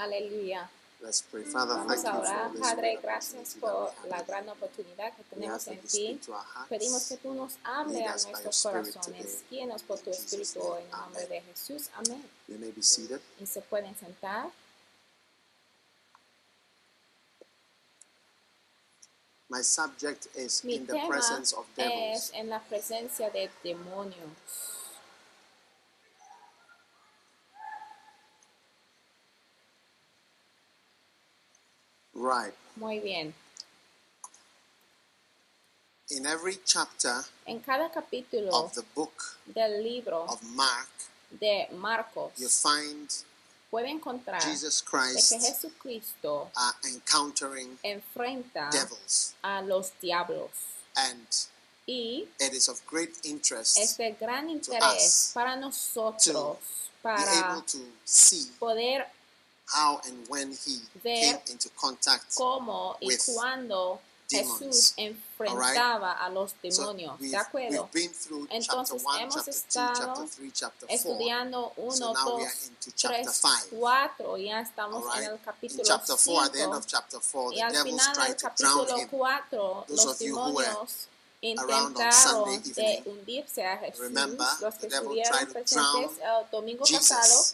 Aleluya. Let's pray. Father, Vamos a orar. Padre, gracias por la gran oportunidad que tenemos en ti. Pedimos que tú nos hables a nuestros corazones. Guíenos por tu Espíritu hoy en el nombre de Jesús. Amén. Y se pueden sentar. My subject is Mi in the presence of devils. es en la presencia de demonios. Right. Muy bien. In every chapter En cada capítulo of the book del libro of Mark, de Marcos you find puede encontrar Jesus de que Christ Jesucristo uh, encountering enfrenta devils. a los diablos. And Y it is of great interest es de gran interés para nosotros para to see poder how and when he came into contact. cómo y with cuándo demons. Jesús enfrentaba a los demonios. ¿De acuerdo? we've been through Entonces, chapter 1, hemos chapter 2, estado chapter 3, chapter 4. Estudiando 1, So now we are 2, into chapter 3, 5. 4. Ya estamos en el capítulo chapter 4, at the end 5. of chapter 4, Y al final del capítulo him. 4, Those los demonios intentaron de hundirse a Jesús. remember, Los que estuvieron presentes el domingo pasado,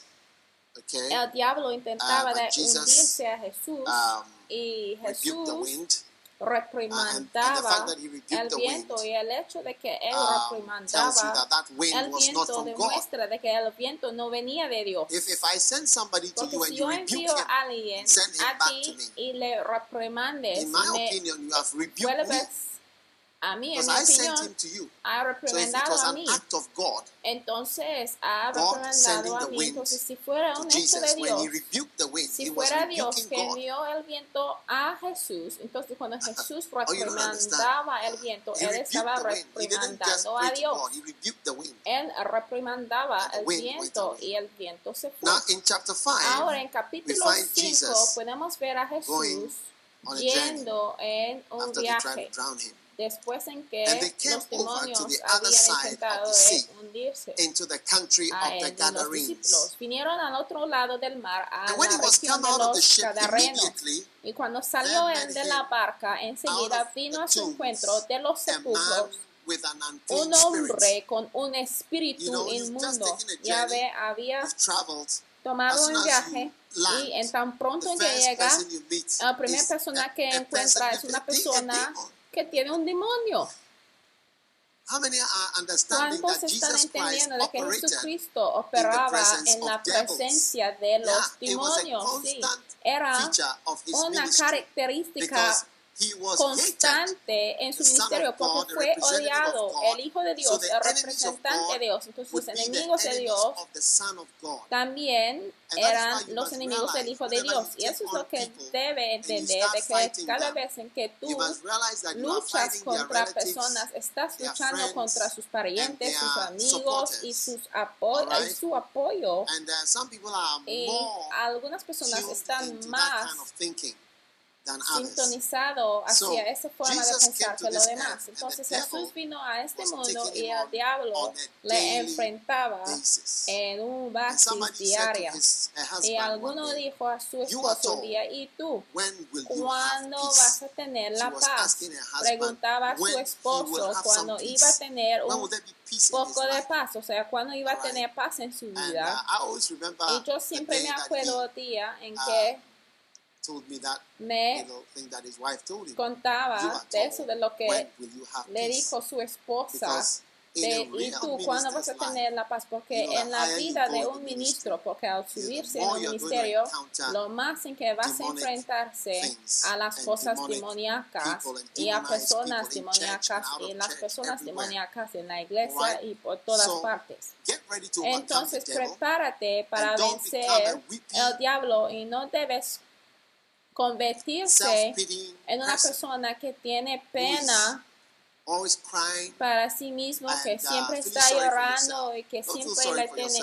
Okay. el diablo intentaba Uh, hundirse a Jesús Um, y Jesús reprimandaba el viento y el hecho de que él um, reprimandaba el viento demuestra de que el viento no venía de Dios. If, if I send somebody to Porque si yo envío a alguien a ti y le reprimandes, me opinion, a mí, en because mi I sent opinión, him to you. ha So reprimandado was a an mí. act of God Entonces ha sending a mí. Entonces, si fuera un hecho de Dios, he rebuked the wind, si fuera Dios que envió el viento a Jesús, entonces cuando Jesús Oh, reprimandaba el viento, él estaba reprimandando a Dios. Él reprimandaba el viento y el viento se fue. Now, in chapter 5, Ahora en capítulo we find 5 Jesus podemos ver a Jesús yendo en un after they tried viaje to drown him después en que los demonios habían intentado the sea, hundirse into the country a of él the y los discípulos vinieron al otro lado del mar a And la región de los Gadarenos. y cuando salió él de la barca enseguida vino a su encuentro de los sepulcros un hombre con un espíritu You know, inmundo. ya ve había tomado un viaje y en tan pronto que llega la primera persona que encuentra es una persona. Que tiene un demonio. How many are understanding ¿Cuántos están entendiendo de que Jesucristo operaba en la presencia de los demonios? Sí, era una característica constante en su ministerio porque fue odiado, el Hijo de Dios, el representante de Dios. Entonces los enemigos de Dios también eran los enemigos del Hijo de Dios. Y eso es lo que debe entender, de que cada vez en que tú luchas contra personas, estás luchando contra sus parientes, sus amigos y sus apo- y su apoyo. uh, Y algunas personas están más sintonizado hacia esa forma de pensar que lo demás. Entonces Jesús vino a este mundo y el diablo le enfrentaba en un basis uh, Y alguno dijo a su "You are esposo un día, ¿y tú? ¿Cuándo vas a tener la paz? Preguntaba a su esposo some iba a tener un poco de paz, o sea, cuando iba a tener paz en su vida. uh, Y yo siempre me acuerdo día en uh, que me contaba de eso de lo que le dijo su esposa. De, ¿Y tú cuándo vas a tener la paz? Porque en la vida de un ministro, porque al subirse en un ministerio, lo más en que vas a enfrentarse a las cosas demoníacas y a personas demoníacas y las personas demoníacas en la iglesia y por todas partes. Entonces prepárate para vencer el diablo y no debes convertirse en una person, persona que tiene pena para sí mismo, que uh, siempre está llorando y que siempre le tiene,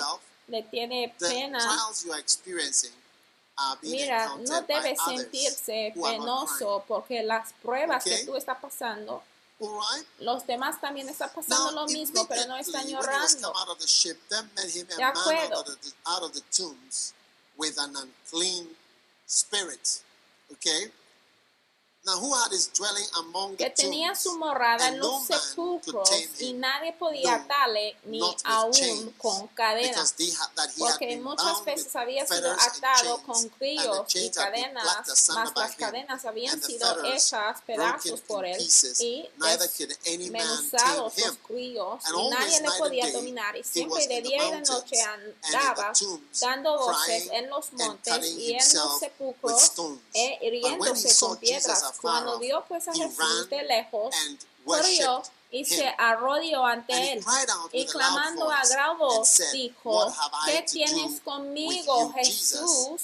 le tiene pena. Mira, no encountered by debe others sentirse penoso porque las pruebas que tú estás pasando, los demás también están pasando lo mismo, pero no están llorando. De acuerdo. Okay? Que tenía su morada en los sepulcros y nadie podía atarle ni aún con cadenas. Porque muchas veces había sido atado con grillos y cadenas, mas las cadenas habían sido hechas pedazos por él y desmenuzados los grillos y nadie le podía dominar y siempre de día y de noche andaba dando voces en los montes y en los sepulcros e hiriéndose con piedras. Cuando vio pues a Jesús de lejos, corrió y se arrodilló ante él y clamando a gran voz dijo, ¿qué tienes conmigo, Jesús,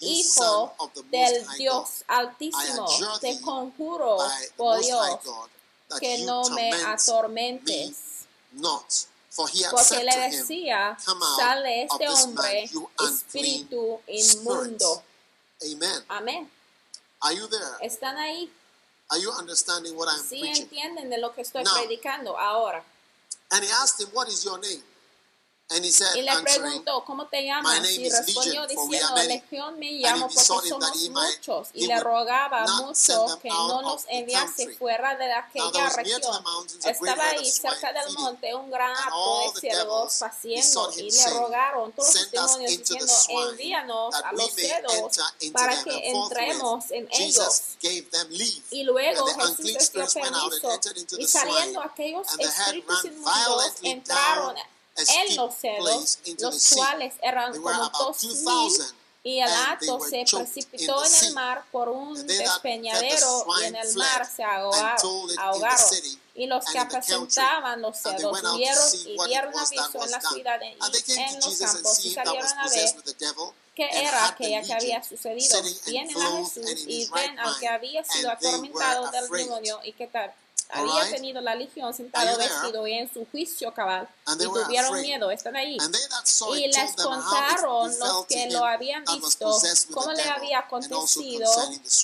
Hijo del Dios Altísimo? Te conjuro por Dios que no me torment me atormentes. Porque le decía, sale este hombre, espíritu inmundo. Amén. Are you there? ¿Están ahí? Are you understanding what I'm Sí preaching? entienden de lo que estoy Now. predicando ahora. And he asked him, What is your name? And he said, Y le preguntó, ¿cómo te llamas? Y respondió diciendo. Legión me llamo porque somos muchos. Y le rogaba mucho que no nos enviase fuera de aquella región. Estaba ahí cerca del monte un gran hato de devils paciendo y le rogaron todos los demonios diciendo, envíanos a los into para que entremos en ellos. Y luego Jesús les dio permiso y saliendo aquellos espíritus inmundos entraron en los the los cuales eran como dos mil y el hato se precipitó en el mar por un despeñadero y en el mar se ahogaron, Y los que apacentaban los cerdos vieron y dieron aviso en la ciudad y en los campos y salieron a ver and era aquella que había sucedido. Vienen a Jesús y ven al que había sido atormentado del demonio y que ta- All había right? tenido la legión sentado there? vestido y en su juicio cabal And y tuvieron afraid. miedo, están ahí. Y it les contaron los que lo habían visto cómo le había acontecido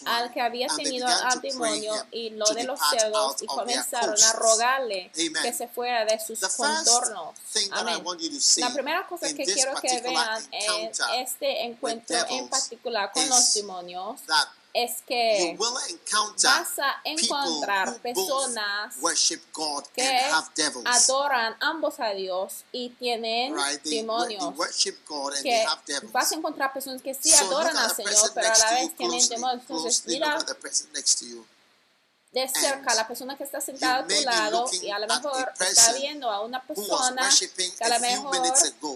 al que había tenido al demonio y lo de los out y comenzaron a rogarle Amen. que se fuera de sus contornos. Amén. La primera cosa que quiero que vean en encounter este encuentro en particular con los demonios es que vas a encontrar personas both worship God que and have devils. adoran ambos a Dios y tienen demonios. Que vas a encontrar personas que sí adoran al Señor, pero a la vez tienen demonios. Entonces, mira de cerca a la persona que está sentada a tu lado y a lo mejor está viendo a una persona que a lo mejor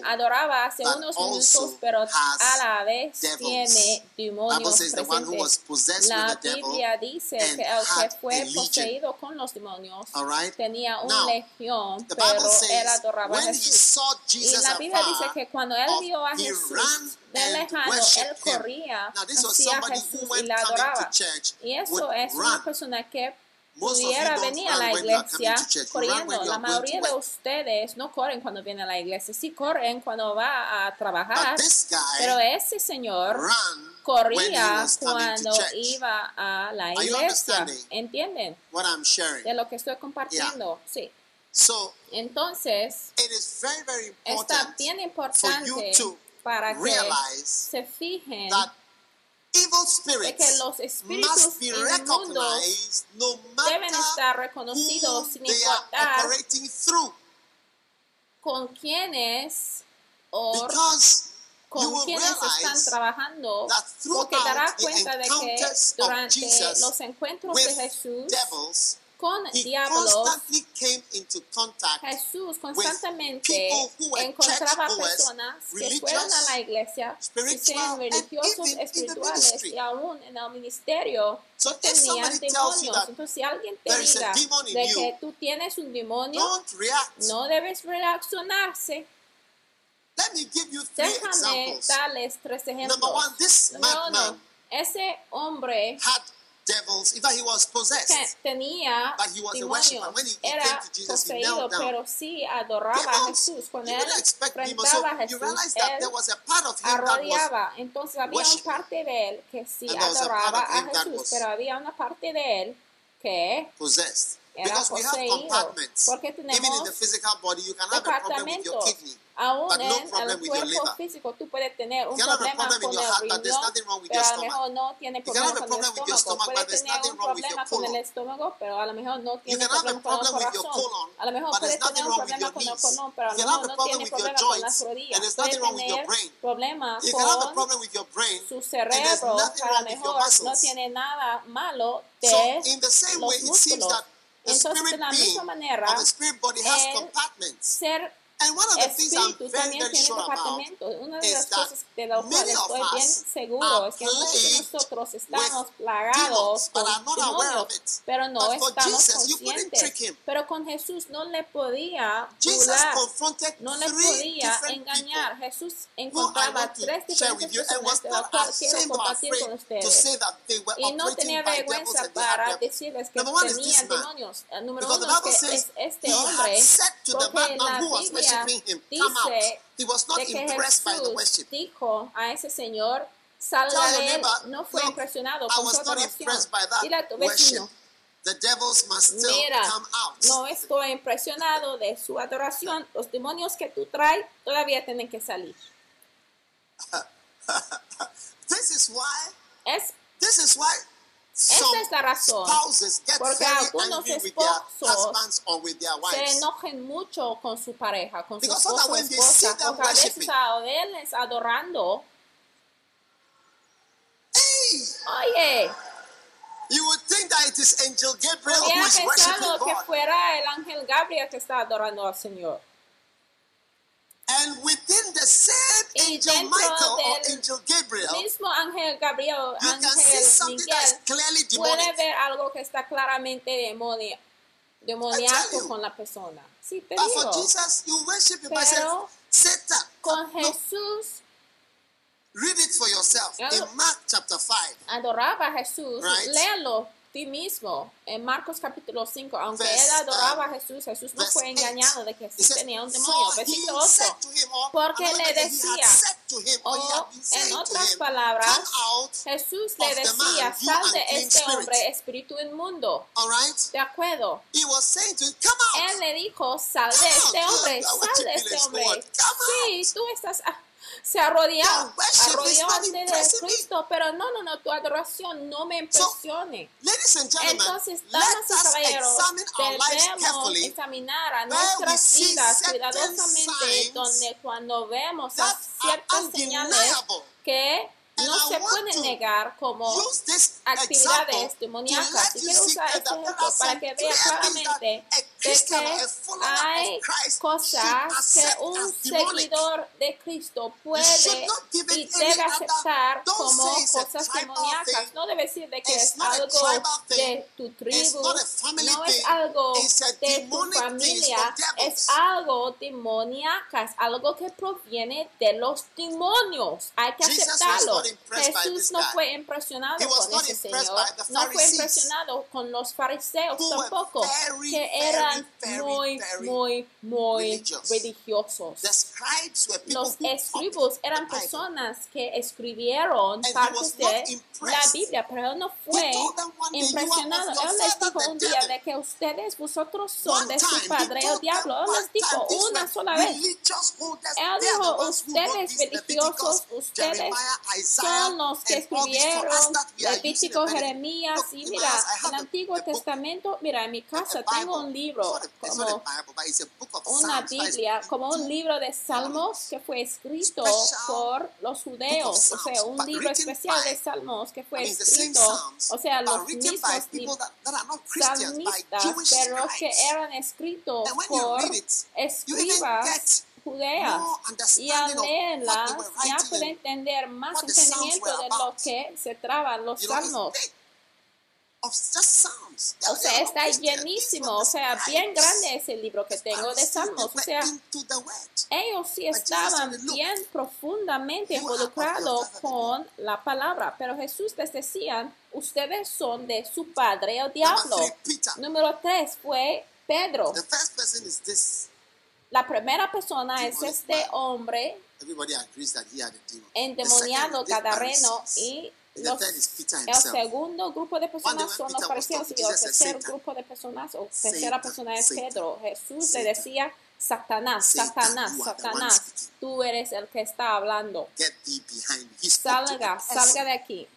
adoraba hace unos minutos, pero a la vez tiene demonios presentes. La Biblia dice que el que fue poseído con los demonios tenía una legión, pero él adoraba a Jesús. Y la Biblia dice que cuando él vio a Jesús and lejano, él corría hacia Jesús y coming adoraba. Y eso es una persona que pudiera venir a la iglesia corriendo. La mayoría de ustedes no corren cuando vienen a la iglesia, sí corren cuando va a trabajar. Pero ese señor corría cuando iba a la iglesia. ¿Entienden? De lo que estoy compartiendo. Sí. Entonces, está bien importante para que se fijen de que los espíritus inmundos deben estar reconocidos sin importar con quiénes o con quienes están trabajando, porque the cuenta de que durante los encuentros de Jesús con he diablos, came into contact Jesús constantemente encontraba personas que religious, fueron a la iglesia, spiritual, sean religiosos, espirituales y aún en el ministerio So tenían demonios. Entonces, si alguien te diga de you, que tú tienes un demonio, don't react. no debes reaccionarse. Let me give you three Déjame examples. darles tres ejemplos. Number one, this Número uno, ese hombre had devils. In fact, he was possessed. tenía But he was a worshiper. demonios When he- he era came to Jesus, he poseído, knelt down. pero sí adoraba a Jesús. Cuando you él enfrentaba a you realize that él there was a part of him that was arrodillaba. Entonces había una worshiping. parte de él que sí And there was a part adoraba of a Jesús, was pero había una parte de él que possessed. era Because we have compartments. Porque Even in the tenemos physical body, you can have a problem with your kidney. With your cuerpo físico tú puedes tener un problema con el riñón, pero a lo mejor no tiene problema con el estómago. stomach, but Puede there's tener nothing un wrong with problema your con el estómago, pero a lo mejor no tiene problema con el corazón. A lo mejor but puede there's nothing tener un problema con el colon, pero a lo mejor no tiene problema con las rodillas. and there's Puede nothing wrong with your tener brain. problemas con su cerebro, a lo mejor no tiene nada malo de So, in the same los way, it seems músculos. Entonces, spirit de la misma manera, el compartments. ser And one of the things I'm espíritu very, también very tiene sure about departamentos. Una de is las that cosas de las cuales estoy bien seguro es que muchos de nosotros estamos plagados con are not aware of demonios, it. pero no estamos Jesus, you couldn't conscientes. trick him. Pero con Jesús no le podía Jesus burlar, confronted no le podía engañar. Jesús encontraba tres diferentes personas de las cuales quiero compartir con ustedes. Y no tenía vergüenza para decirles que tenían demonios. Número uno es que este hombre, porque la Biblia worshiping him, come out. He was not impressed by the worship. dijo a ese señor, neighbor, no fue "Look, impresionado I was not impressed by that Dile a tu worship. vecino, The devils must still Mira, come out. no estoy impresionado de su adoración. Los demonios que tú traes todavía tienen que salir. This is why. Es This is why. Some es la razón. Porque algunos esposos se enojen mucho con su pareja, con su Because esposo o esposa, porque a veces a verles adorando, oye, you would think that it is Angel Gabriel who is worshiping pensado que God. fuera el ángel Gabriel que está adorando al Señor. And within the same Y Angel Michael or Angel Gabriel, Mismo ángel Gabriel, you can see something that's Miguel, clearly puede demonic. ver algo que está claramente demonia- con la persona. Sí, te But for. Jesus, you worship him by Pero saying, Satan. Con No, Jesús read it for yourself in Mark chapter 5. adoraba a Jesús, Right. léalo ti mismo en Marcos capítulo 5, aunque él adoraba a Jesús, Jesús no fue engañado de que sí tenía un demonio. Versículo said 8. to him, or Porque le decía, O en otras palabras, Jesús le decía, sal de este spirit." hombre, espíritu inmundo. De acuerdo. Él le dijo, sal de este hombre, sal de este hombre. Sí, tú estás... ah, Se arrodilló, Your worship arrodilló is not ante de. Cristo, pero no, no, no, tu adoración no me impresione. Gentlemen, Entonces, damas y caballeros, debemos examinar a nuestras vidas cuidadosamente, donde cuando vemos ciertas señales que no se pueden negar como actividades demoníacas. Y quiero usar este ejemplo para que vea claramente follower hay cosas que un seguidor de Cristo puede y debe aceptar como cosas demoníacas. No debe decir de que es algo de tu tribu, no es algo de tu familia, es algo demoníaca, es algo que proviene de los demonios. Hay que aceptarlo. Jesús no fue impresionado con ese señor, no fue impresionado con los fariseos tampoco, que very, eran muy, muy, muy religiosos. Los escribos eran personas que escribieron partes de la. Biblia, pero él no fue He told them one day, "You are impresionado. Él les dijo un día devil." de que ustedes, vosotros son de su padre el diablo. Él les dijo una sola vez. Él dijo, ustedes religiosos, ustedes son los que escribieron Levítico, Jeremías y mira, have el Antiguo Testamento, mira, en mi casa tengo un libro como una Biblia, como un libro de salmos que fue escrito por los judeos, o sea, un libro especial de by- que fue escrito, o sea, los mismos salmistas, pero que eran escritos por escribas judeas. Y al leerlas ya puede entender más entendimiento de lo que se traban los salmos. big of just Psalms. They O sea, está llenísimo, o sea, bien grande es el libro que tengo de salmos. O sea, ellos sí estaban said, "Look, bien profundamente involucrados con la palabra, pero Jesús les decía, ustedes son de su padre el diablo. Número tres fue Pedro. La primera persona es este hombre endemoniado Pharisees. y los, el segundo grupo de personas son los fariseos y el tercer "Satan, grupo de personas o tercera persona es Pedro. Jesús le decía, Satanás, Satan, Satanás, Satanás, tú eres el que está hablando. Salga, salga de aquí.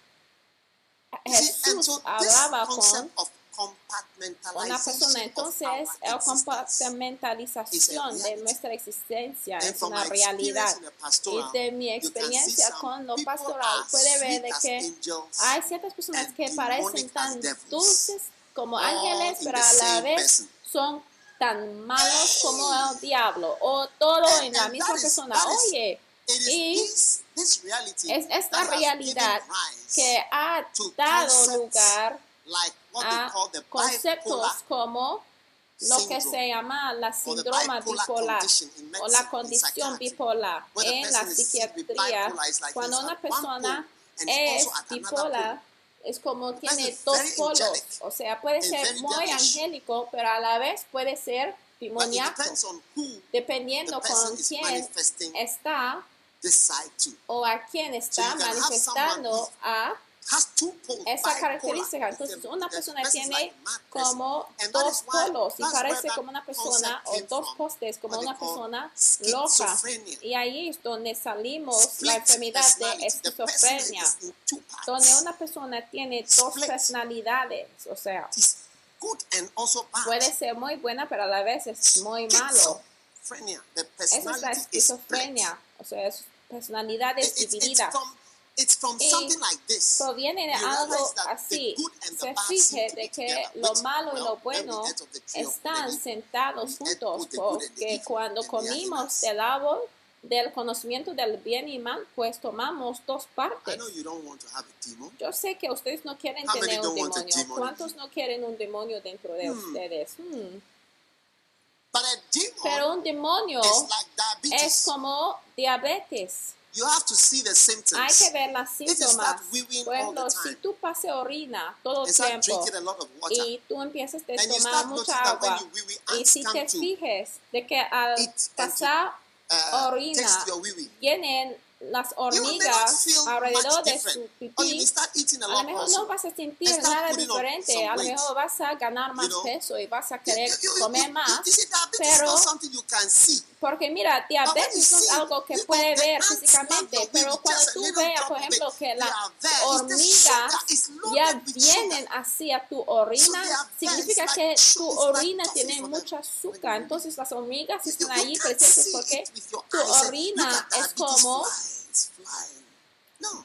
Jesús hablaba con una persona. Entonces, our la compartimentalización de reality. nuestra existencia es una realidad. Y de mi experiencia con lo pastoral, puede ver de que hay ciertas personas que parecen tan dulces como ángeles, pero a la vez son tan malos como el diablo, o todo en la misma persona. Oye, Y es esta realidad que ha dado lugar a conceptos como lo que se llama la síndrome bipolar o la condición bipolar en la psiquiatría. Cuando una persona es bipolar, es como tiene dos polos. O sea, puede ser muy angélico, pero a la vez puede ser demoníaco, dependiendo con quién está o a quién está manifestando a esa característica. Entonces, una persona tiene como dos polos y parece como una persona o dos postes como una persona loca. Y ahí es donde salimos la enfermedad de esquizofrenia, donde una persona tiene dos personalidades, o sea, puede ser muy buena, pero a la vez es muy malo. Esa es la esquizofrenia, o sea, es personalidades divididas. From, it's from Y something like this. proviene de algo así. Se fije de que together, lo malo y lo bueno están sentados juntos porque cuando comimos del árbol del conocimiento del bien y mal, pues tomamos dos I partes. know you don't want to have a demon. Yo sé que ustedes no quieren tener un demonio. ¿Cuántos no quieren un demonio dentro de Hmm. ustedes? Hmm. But a demon Pero un demonio es como diabetes. You have to see the symptoms. Hay que ver las síntomas. Por ejemplo, si tú pases orina todo el tiempo y tú empiezas a tomar mucha agua you wee wee, y si te fijes de que al pasar uh, orina vienen las hormigas alrededor de su pipí, a lo mejor no vas a sentir nada diferente, a lo mejor vas a ganar más peso y vas a querer comer más, pero- porque mira, diabetes no es algo que puede ver físicamente, pero cuando tú veas, por ejemplo, que las hormigas ya vienen hacia tu orina, significa que tu orina tiene mucha azúcar, entonces las hormigas están can't presentes porque tu look orina es como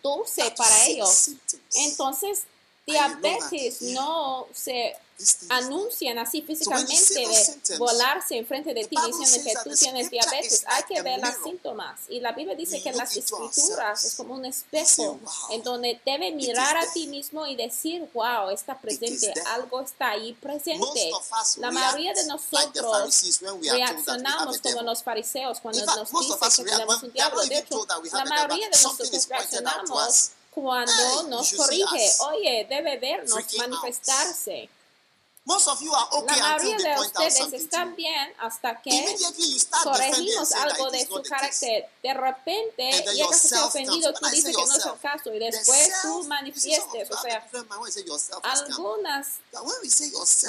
dulce para ellos. Entonces, diabetes no se. Anuncian así físicamente de volarse enfrente de the ti diciendo says que that tú the tienes diabetes. Hay que ver los síntomas. Y la Biblia dice que las escrituras es como un say, espejo "Wow, en donde debe mirar a ti mismo y decir, wow, está presente, there." algo está ahí presente. La mayoría de nosotros reaccionamos como los fariseos cuando nos dicen que tenemos un diablo. De hecho, la mayoría de nosotros reaccionamos cuando nos corrige. Oye, debe vernos manifestarse. Most of you are okay La mayoría de ustedes están bien hasta que corregimos algo de su carácter. De repente, que estás self ofendido, tú dices que no es el caso y después tú manifiestes. O sea, a algunas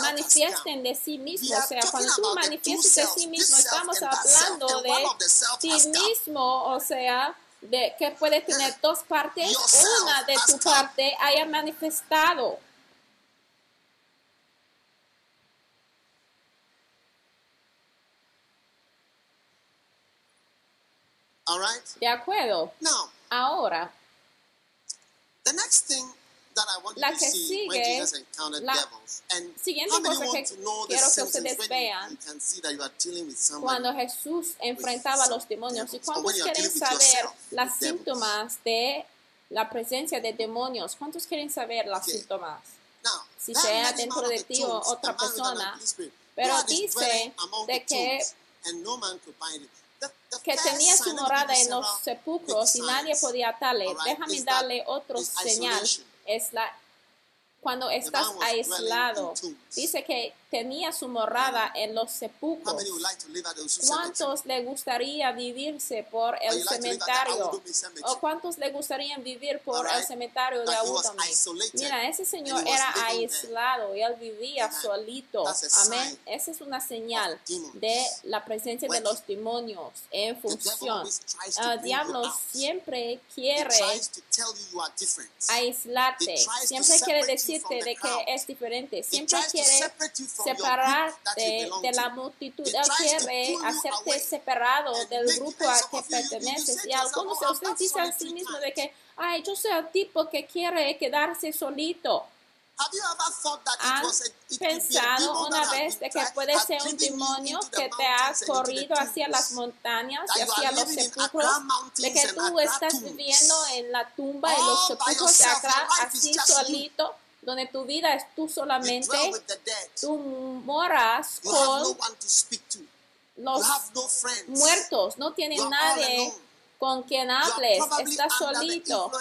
manifiesten de sí mismo. O sea, cuando tú manifiestas de sí mismo, estamos hablando and de ti mismo. O sea, de que puede tener dos partes. Una de tu parte haya manifestado. All right? ¿De acuerdo? Now, Ahora, the next thing that I want La you to que see when sigue, Jesus encountered la devils. And siguiente how many cosa want que to know the quiero que symptoms ustedes when vean, you, you can see that you are dealing with someone cuando Jesús enfrentaba a los demonios. ¿Y cuántos quieren saber las síntomas de la presencia de demonios? ¿Cuántos quieren saber las Okay. síntomas? Now, si that sea dentro man de of the ti o tombs, otra the man with an persona, unclean spirit, pero dice dwelling among de the que- tombs, and no man could bind him. Que tenía su morada en los sepulcros y nadie podía atarle. Déjame darle otro señal. Es la cuando estás aislado. Dice que tenía su morada en los sepulcros. ¿Cuántos le gustaría vivirse por Or el cementerio? ¿O cuántos le gustaría vivir por el cementerio de isolated Mira, ese señor era aislado y él vivía solito. Amén. Esa es una señal de la presencia de los demonios en función. El you diablo siempre quiere aislarte. Siempre quiere decirte de que es diferente. Siempre quiere separarte de la multitud. Él quiere hacerte separado del grupo and a some que perteneces. Y algunos de "Oh, ustedes dicen a sí mismos type." de que, ay, yo soy el tipo que quiere quedarse solito. Have you ever thought that ¿Han pensado una vez de que puede ser un demonio que te ha corrido hacia las montañas y hacia los sepulcros? De que tú estás viviendo en la tumba y los sepulcros de is así solito, donde tu vida es tú solamente. Tú moras con one to speak to. You los have no friends. muertos, no tienen nadie. Con quien hables está solito.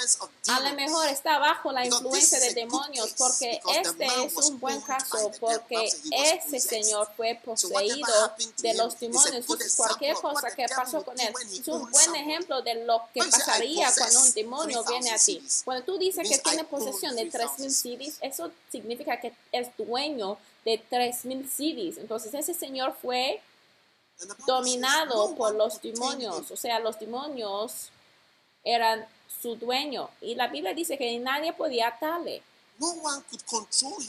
A lo mejor está bajo la influencia de demonios, porque este es un buen caso, porque ese señor fue poseído de los demonios. cualquier cosa que pasó con él es un buen ejemplo de lo que When you say, "I pasaría cuando un demonio viene a ti. 3,000 CDs", Cuando tú dices que tiene posesión de 3.000 3,000 CDs, eso significa que es dueño de 3.000 CDs. Entonces, ese señor fue And the Bible says, dominado "No por los demonios, him." o sea, los demonios eran su dueño. Y la Biblia dice que nadie podía atarle,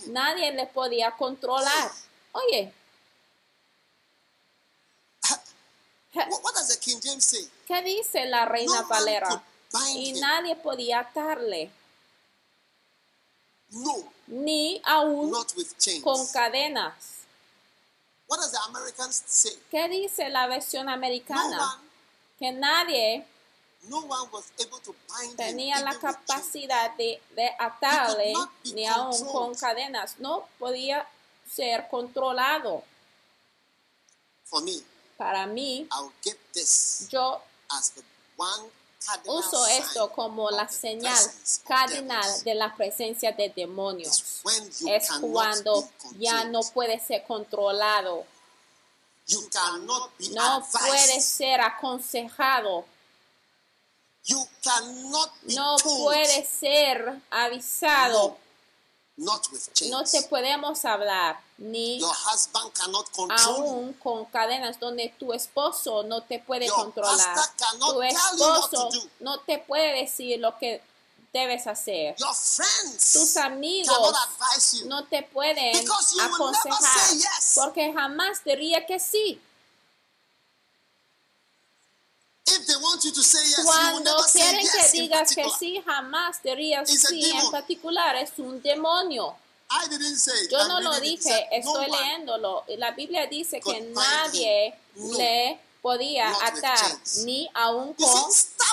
nadie le podía controlar. Oye? ¿qué dice la Reina Valera? Y nadie podía atarle, No, ni aún con cadenas. What does the Americans say? ¿Qué dice la versión No americana? one, Que nadie no one was able to bind him. tenía la capacidad de, de atarle, ni aún con cadenas. No podía ser controlado. For me, Para mí, I'll get this yo as the one uso esto como la señal cardinal de la presencia de demonios. Es cuando ya no puede ser controlado, no puede ser aconsejado, no puede ser avisado, no te podemos hablar, ni Your husband cannot control aún con cadenas donde tu esposo no te puede Your controlar. Tu esposo no te puede decir lo que debes hacer. Your friends Tus amigos you. no te pueden you will never aconsejar say yes. porque jamás diría que sí. If they want you to say yes, Cuando quieren yes que in digas que sí, jamás dirías sí. En particular es un demonio. I didn't say. Yo no lo reading it. It dije, estoy no leyéndolo. La Biblia dice que nadie le podía atar, ni aún con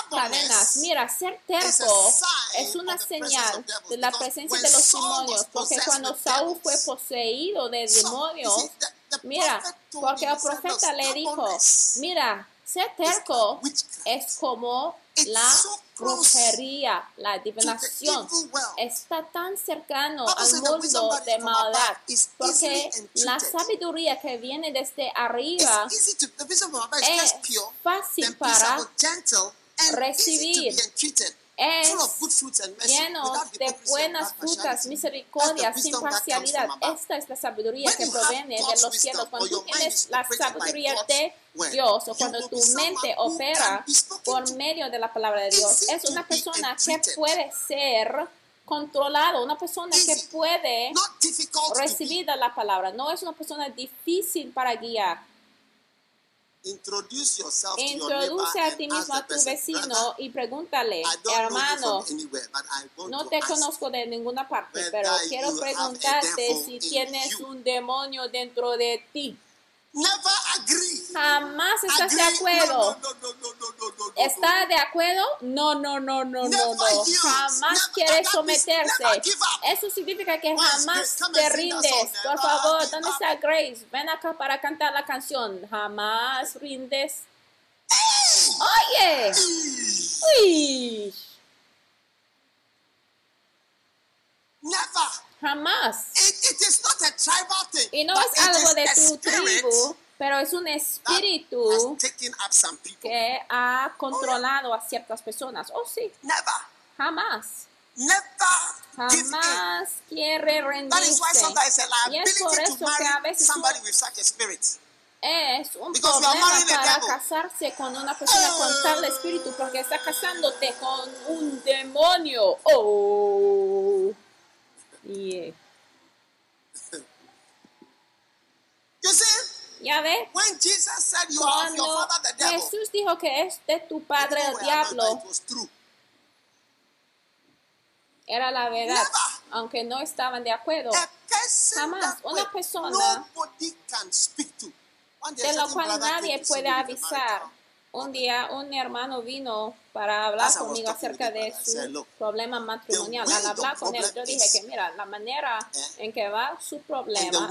cadenas. Mira, ser terco es una señal de la presencia de los demonios, porque cuando Saúl fue poseído de demonios, mira, porque el profeta "No, le dijo, mira, ser terco es como la brujería, la adivinación. Está tan cercano al mundo de maldad, porque la sabiduría que viene desde arriba es fácil para peaceable, gentle, and recibir. Es lleno de buenas frutas, misericordia, sin parcialidad. Esta es la sabiduría que proviene de los cielos. Cuando tú tienes la sabiduría de Dios, o cuando tu mente opera por medio de la palabra de Dios, es una persona que puede ser controlado, una persona que puede recibir la palabra. No es una persona difícil para guiar. Introduce yourself Introduce a ti mismo a tu vecino "Brother, y pregúntale, hermano, no te conozco de ninguna parte, pero quiero preguntarte si tienes un demonio dentro de ti. Never agree. Jamás estás de Agree? acuerdo. No, no, no, no, no, no, no, no, ¿Está de acuerdo? No, no, no, no, no, no. Jamás Never- quiere that means someterse. Eso significa que jamás te rindes. Por favor, ¿dónde está Grace? Ven acá para cantar la canción. Jamás rindes. Oye. Uy. Never. Jamás. It, it is not a tribal thing. Y no es algo de tu tribu, pero es un espíritu has taken up some people. que ha controlado a ciertas personas. Oh, sí, Never. jamás. Never give. Jamás quiere is why rendirse. sometimes it's a Y es por liability eso to que a marry veces somebody uno- with such a spirit. Es un Because problema para casarse con una persona con tal espíritu porque está casándote con un demonio. Oh. Yeah. You see, Ya ve, when Jesus said you are of your cuando father the devil, Jesús dijo que es de tu padre el diablo, era la verdad, Never. aunque no estaban de acuerdo, Jamás. Una persona de a lo certain cual nadie puede avisar. Un día un hermano vino para hablar conmigo acerca de su "Look, problema matrimonial. Al hablar con él, yo dije que mira, la manera Eh? en que va su problema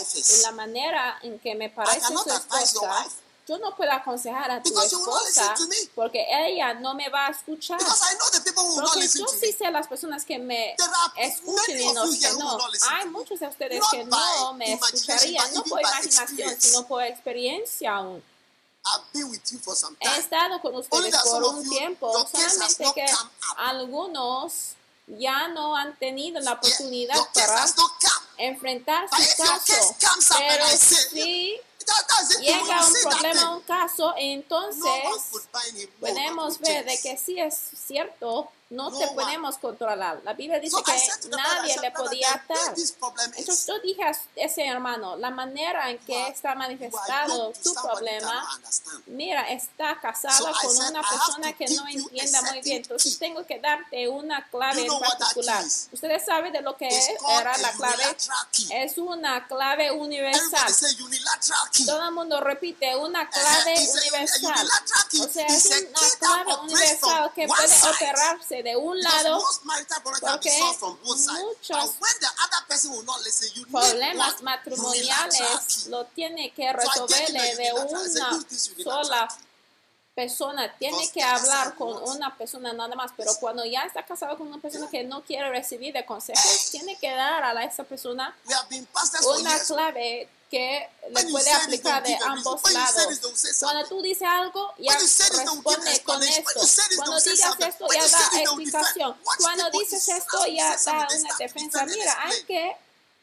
es, y la manera en que me parece su esposa, yo no puedo aconsejar a tu esposa porque ella no me va a escuchar. Porque yo sí sé las personas que me escuchan y you que no. Hay muchos de ustedes que no me escucharían, no por imaginación, sino por experiencia aún. He estado con ustedes por un tiempo, solamente que algunos ya no han tenido la oportunidad para enfrentar su caso. Pero si llega un problema, un caso, entonces podemos ver de que sí es cierto, no te podemos controlar. La Biblia dice que nadie le "Brother, podía atar. Entonces yo dije a ese hermano, la manera en que está manifestado tu problema, mira, está I con una persona que no entienda muy bien. Entonces tengo que darte una clave en particular. Ustedes saben de lo que era la clave. Es una clave universal. Todo el mundo repite una clave universal. O sea, es una clave universal que puede side. De un lado. porque muchos But when the other person will not listen, you need Problemas matrimoniales lo tiene que the de una sola persona. Tiene que hablar con una persona nada más. Pero cuando ya está casado con una persona que no quiere recibir de consejos, tiene que dar a esa persona una clave que le puede aplicar de ambos lados. Cuando tú dices algo, ya responde con esto. Cuando digas esto, ya da explicación. Cuando dices esto, ya da una defensa. Mira, hay que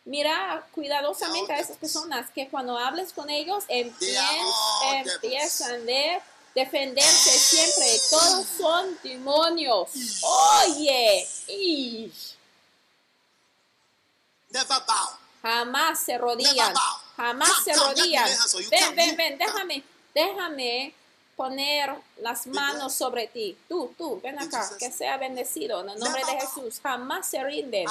mirar cuidadosamente a esas personas que cuando hables con ellos empiezan de defenderse siempre. Todos son demonios. Oye, ish. Never bow. Jamás se rodillan. Jamás se rodillan. Ven, ven, ven, déjame, déjame poner las manos sobre ti. Tú, tú, ven acá, que sea bendecido en el nombre de. Jesús. Jamás se rinden.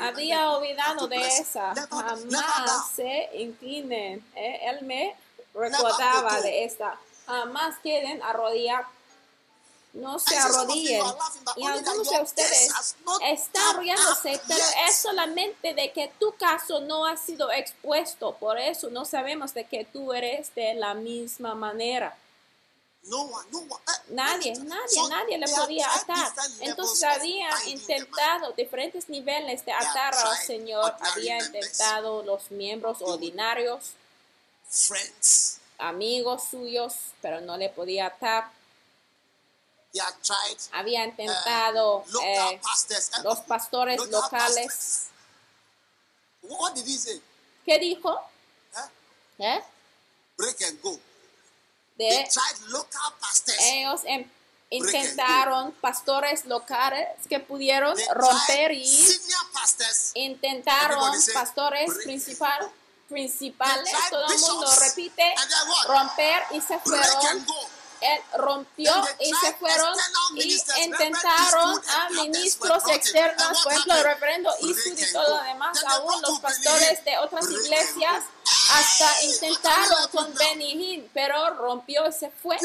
Había olvidado to de esa. Jamás se inclinen. Eh, Él me recordaba de esta. Jamás quieren arrodillar. No se arrodillen. Y algunos de ustedes están up pero es solamente de que tu caso no ha sido expuesto. Por eso no sabemos de que tú eres de la misma manera. Eh, Nadie, nadie, nadie le podía atar. Entonces había intentado diferentes niveles de atar al Señor. Había intentado los miembros ordinarios, amigos suyos, pero no le podía atar. Había uh, intentado local eh, pastors. eh, los pastores local locales. pastors. What did he say? ¿Qué dijo? Eh? Break and go. De ellos em- intentaron pastores locales que pudieron romper y intentaron pastores principales, tried todo el mundo repite, romper y se fueron. Él rompió y se fueron y intentaron a ministros externos, por ejemplo, el reverendo Eastwood y todo lo demás, aún los pastores de otras iglesias hasta intentaron con Hinn, pero rompió y se fue.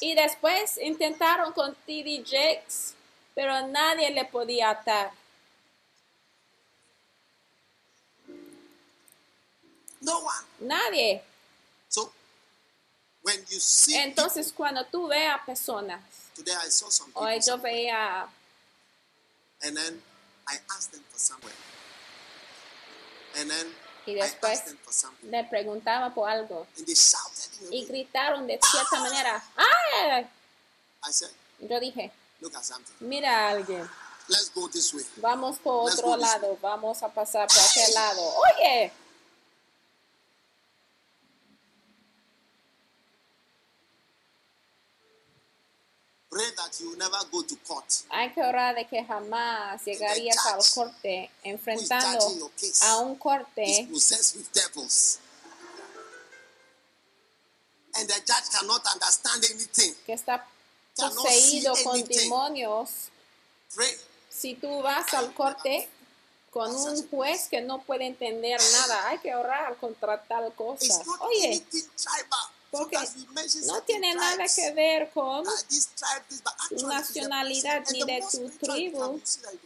Y después intentaron con T.D. Jakes, pero nadie le podía atar. No one. Nadie. When you see Entonces, cuando tú ves a personas, today I saw some people hoy yo veía and then I asked them for somewhere. And then Y I después- asked them for something. le preguntaba por algo And they shouted in a y gritaron de cierta manera, said, Yo dije, look at something. mira a alguien, Let's go this way. vamos por Let's otro lado, vamos a pasar por aquel lado. Oye, Pray that you never go to court. Hay que orar de que jamás llegarías al corte enfrentando a un corte. And the judge cannot understand anything. que está poseído con demonios. Si tú vas al corte con un juez que no puede entender nada, hay que orar contra tal cosa. Oye. Porque no tiene nada que ver con a nacionalidad ni de tu tribu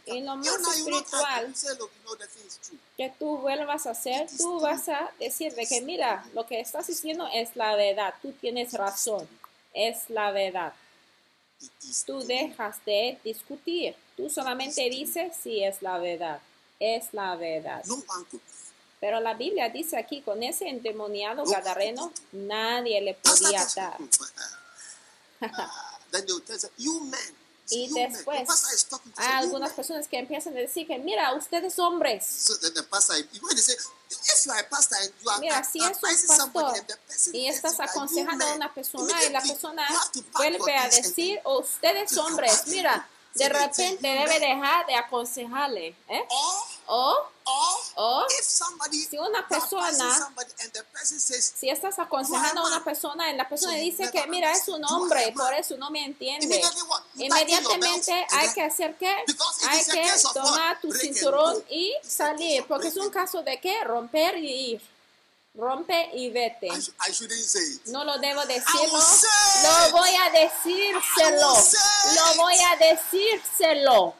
y lo más espiritual que tú vuelvas a hacer, tú vas a decir de que mira, lo que estás diciendo es la verdad, tú tienes razón, es la verdad. Tú dejas de discutir, tú solamente dices si es la verdad, es la verdad. Pero la Biblia dice aquí, con ese endemoniado No. gadareno, nadie le podía you, ah. Y después hay you algunas personas que empiezan a decir que, mira, ustedes hombres, Mira, si es un pastor y estás aconsejando a una persona y la persona vuelve a decir, "Oh, ustedes hombres, mira, de repente debe dejar de aconsejarle. ¿eh? O O, si una persona- si estás aconsejando a una persona y la persona dice que, mira, es un hombre por eso no me entiende. Inmediatamente hay que hacer it Hay que tomar tu cinturón y salir, porque es un caso de qué? Romper y ir. Rompe y vete. I, I. No lo debo decirlo. Lo voy a decírselo. Lo voy a decírselo.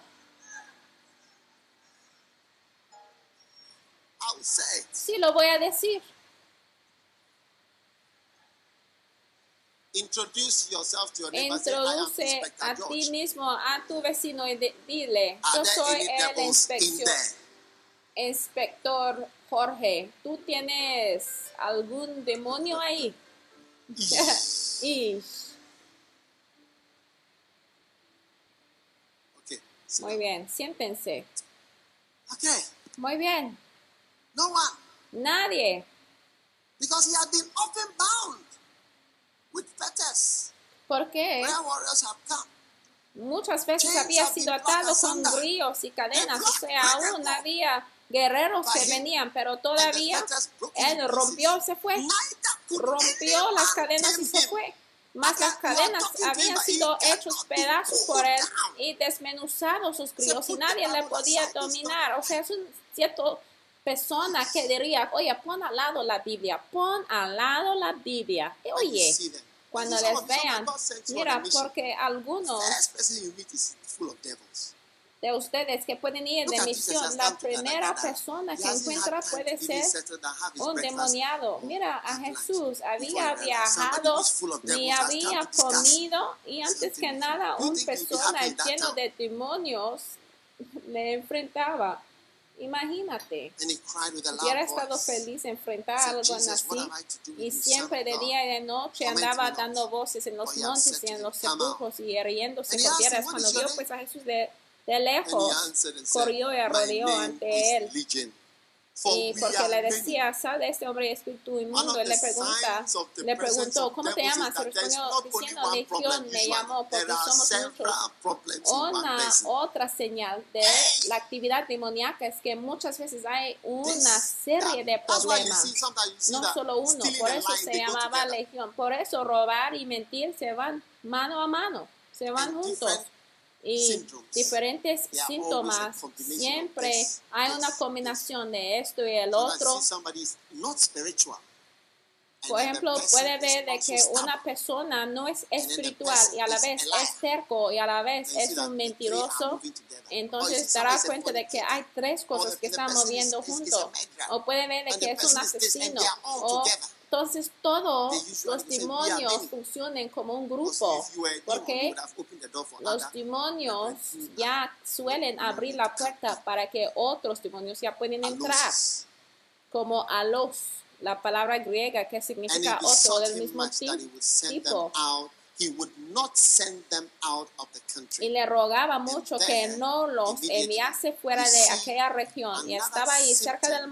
Sí, lo voy a decir. Introduce yourself to your neighbor. Introduce Inspector a ti mismo, a tu vecino y de- dile, yo soy el devils in inspección, there? inspector Jorge. ¿Tú tienes algún demonio ahí? Okay. Muy bien, siéntense. Okay. Muy bien. No one. Nadie. Because he had been often bound with fetters. ¿Por qué? Prayer warriors have come. Muchas veces había sido atado con grillos y cadenas, o sea, aún había guerreros que venían, pero todavía él rompió, se fue, rompió las cadenas y se fue. Más las cadenas habían sido hechos pedazos por él y desmenuzados sus críos y nadie le podía dominar. O sea, es un cierto persona que diría, oye, pon al lado la Biblia, pon al lado la Biblia. Y oye, cuando les vean, mira, porque algunos de ustedes que pueden ir de misión, la primera persona que encuentra puede ser un demoniado. Mira, a. Jesús había viajado who's full of ni había comido y antes que nada you. You un think you'll be persona town? de demonios le enfrentaba. Imagínate, hubiera estado feliz enfrentar algo "Jesus, así y siempre de día y de noche andaba dando voces en los montes y en los sepulcros y riéndose con piedras. "What Cuando vio name?" pues a Jesús de, de lejos, corrió y arrodilló ante él. Y porque le decía, sal de este hombre espíritu inmundo, y le pregunta, le preguntó, ¿cómo te llamas? Y there's respondió, diciendo, Legión me llamó porque somos muchos. Una otra señal de la actividad demoníaca es que muchas veces hay una serie de problemas. No solo uno, por eso se llamaba legión. Por eso robar y mentir se van mano a mano, se van juntos. Y diferentes síntomas, siempre hay una combinación de esto y el otro. Por ejemplo, puede ver de que una persona no es espiritual y a la vez es terco y a la vez es un mentiroso. you Entonces dará cuenta de que hay tres Or cosas que están moviendo juntos. O puede ver de que es un asesino. O. entonces todos los say, "We are demonios many." funcionan como un grupo. you Porque los demonios ya suelen abrir la puerta para que otros demonios ya pueden entrar. Como a los, la palabra griega que significa otro del mismo tipo. He would not send them out of the Y country. le rogaba mucho And que then, no los enviase fuera de aquella región. Y estaba ahí cerca del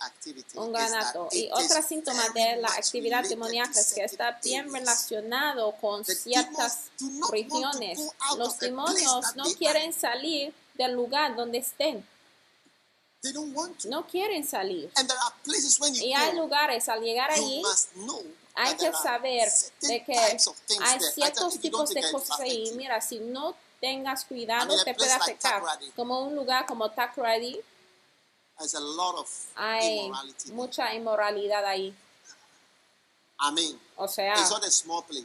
activity un granato. Y is síntoma de la actividad demoníaca es que está bien relacionado con ciertas regiones. Los demonios no quieren salir del lugar donde estén. They don't want to. No quieren salir. And there are places when you Y hay go, lugares al llegar allí hay que saber de que hay ciertos tipos de cosas ahí. Mira, si no tengas cuidado, te puede afectar. Como un lugar como of hay mucha inmoralidad ahí. Mean, O sea,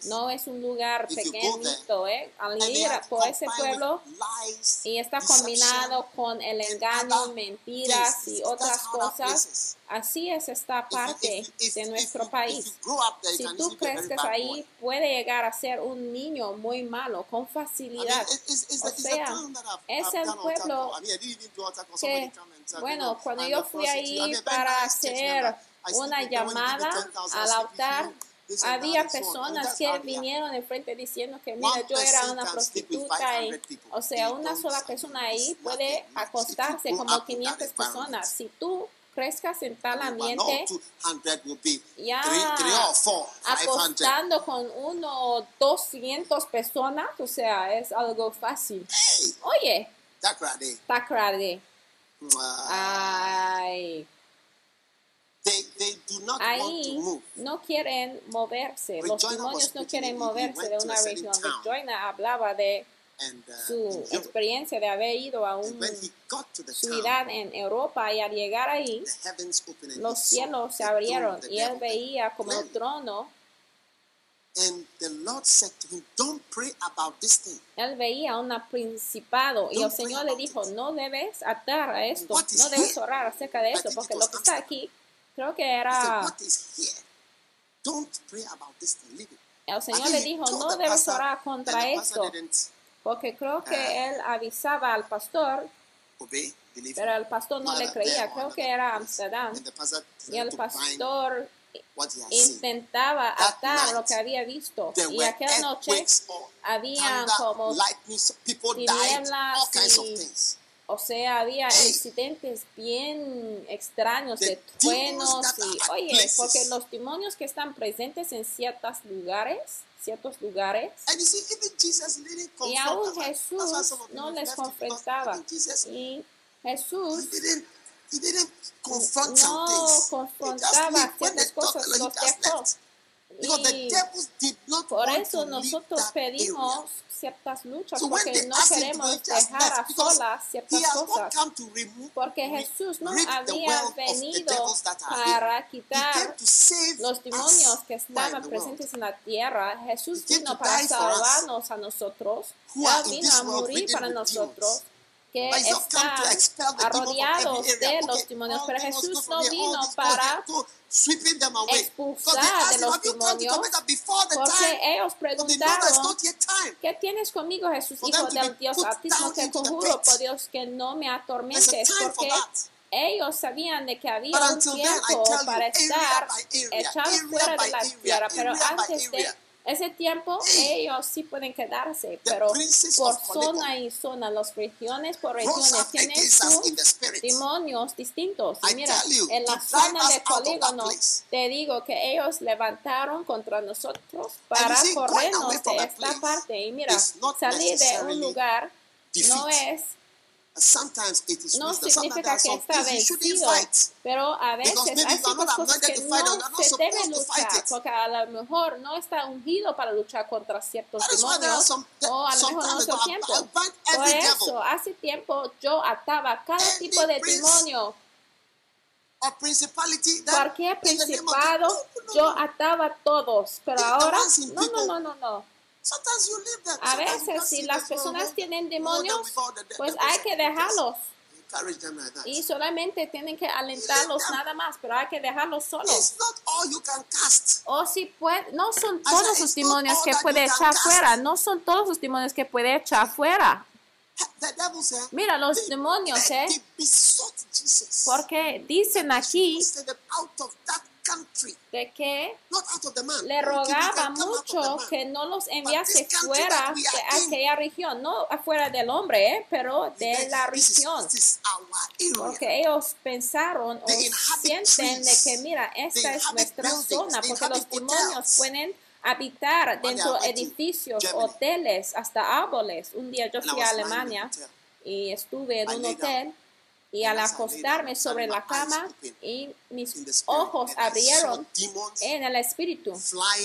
no es un lugar pequeñito, ¿eh? Al ir por ese pueblo y está combinado con el engaño, mentiras y otras cosas. Así es esta parte de nuestro país. Si tú creces bad ahí, puede llegar a ser un niño muy malo, con facilidad. O sea, es el pueblo que, bueno, no, cuando yo fui ahí para hacer una llamada 10,000, I al altar, había personas que vinieron enfrente diciendo que, mira, yo era una prostituta y, 500 people. o sea, una sola persona ahí puede acostarse como grow up in that 500 environment, personas. Si tú crezcas en tal ambiente, 200 will be ya three, three or four, 500. acostando con uno o 200 personas, o sea, es algo fácil. Oye. Takrade, ay, they, they do not want to ahí move. no quieren moverse. Los demonios no quieren moverse de una región. Joina hablaba de And, uh, su experiencia de haber ido a And un when he got to the town, ciudad en Europa y al llegar ahí los cielos se abrieron y él veía como el trono, And the Lord said to him, Don't pray about this thing. él veía un principado y el Señor le dijo, no debes atar a esto, no debes orar acerca de esto, porque lo que está aquí, creo que era, What is here? Don't pray about this thing. Leave it. el Señor le dijo, no debes orar contra esto, porque creo que Ah. él avisaba al pastor, pero el pastor no le creía, creo que era. Amsterdam, y el pastor intentaba atar lo que había visto. Y aquella noche earthquakes, or había thunder, como, tinieblas y-. o sea, había incidentes bien extraños de truenos y, oye, places. porque los demonios que están presentes en ciertos lugares, ciertos lugares, y aún Jesús no les confrontaba. Y Jesús no confrontaba ciertas cosas, los dejó. Y por eso nosotros pedimos ciertas luchas, porque no queremos dejar a solas ciertas cosas. Porque Jesús no había venido para quitar los demonios que estaban presentes en la tierra. Jesús vino para salvarnos a nosotros. Él in vino a morir para nosotros, que están every de los demonios. Pero Jesús no vino para expulsar de los demonios, porque ellos preguntaron. ¿qué tienes conmigo, Jesús, hijo del Dios altísimo? Te conjuro, por Dios, que no me atormentes, porque ellos sabían de que había un tiempo para estar echados fuera de la tierra, pero antes de. Ese tiempo ellos sí pueden quedarse, pero por zona y zona, las regiones por regiones tienen sus demonios distintos. Y mira, en la zona de polígono, te digo que ellos levantaron contra nosotros para corrernos de esta parte. Y mira, salir de un lugar no es no significa que está vencido, fight. pero a veces hay cosas que to fight or you are no not se debe luchar, it. porque a lo mejor no está ungido para luchar contra ciertos demonios, o a lo mejor no I, tiempo. Por eso, hace tiempo yo ataba cada tipo de prince demonio, or principality that cualquier principado, yo ataba todos, pero ahora, no, no, no, no, no. A veces, si las personas tienen demonios, pues hay que dejarlos. Y solamente tienen que alentarlos nada más, pero hay que dejarlos solos. O si puede, no son todos los demonios que puede echar fuera, no son todos los demonios que puede echar fuera. Mira, los demonios, ¿eh? Porque dicen aquí De que le rogaba mucho que no los enviase fuera de aquella región, no afuera del hombre, ¿eh? pero de la región. Porque ellos pensaron o sienten de que, mira, esta es nuestra zona, porque los demonios pueden habitar dentro de edificios, hoteles, hasta árboles. Un día yo fui a Alemania y estuve en un hotel. Y And al acostarme sobre la cama y mis ojos abrieron en el espíritu.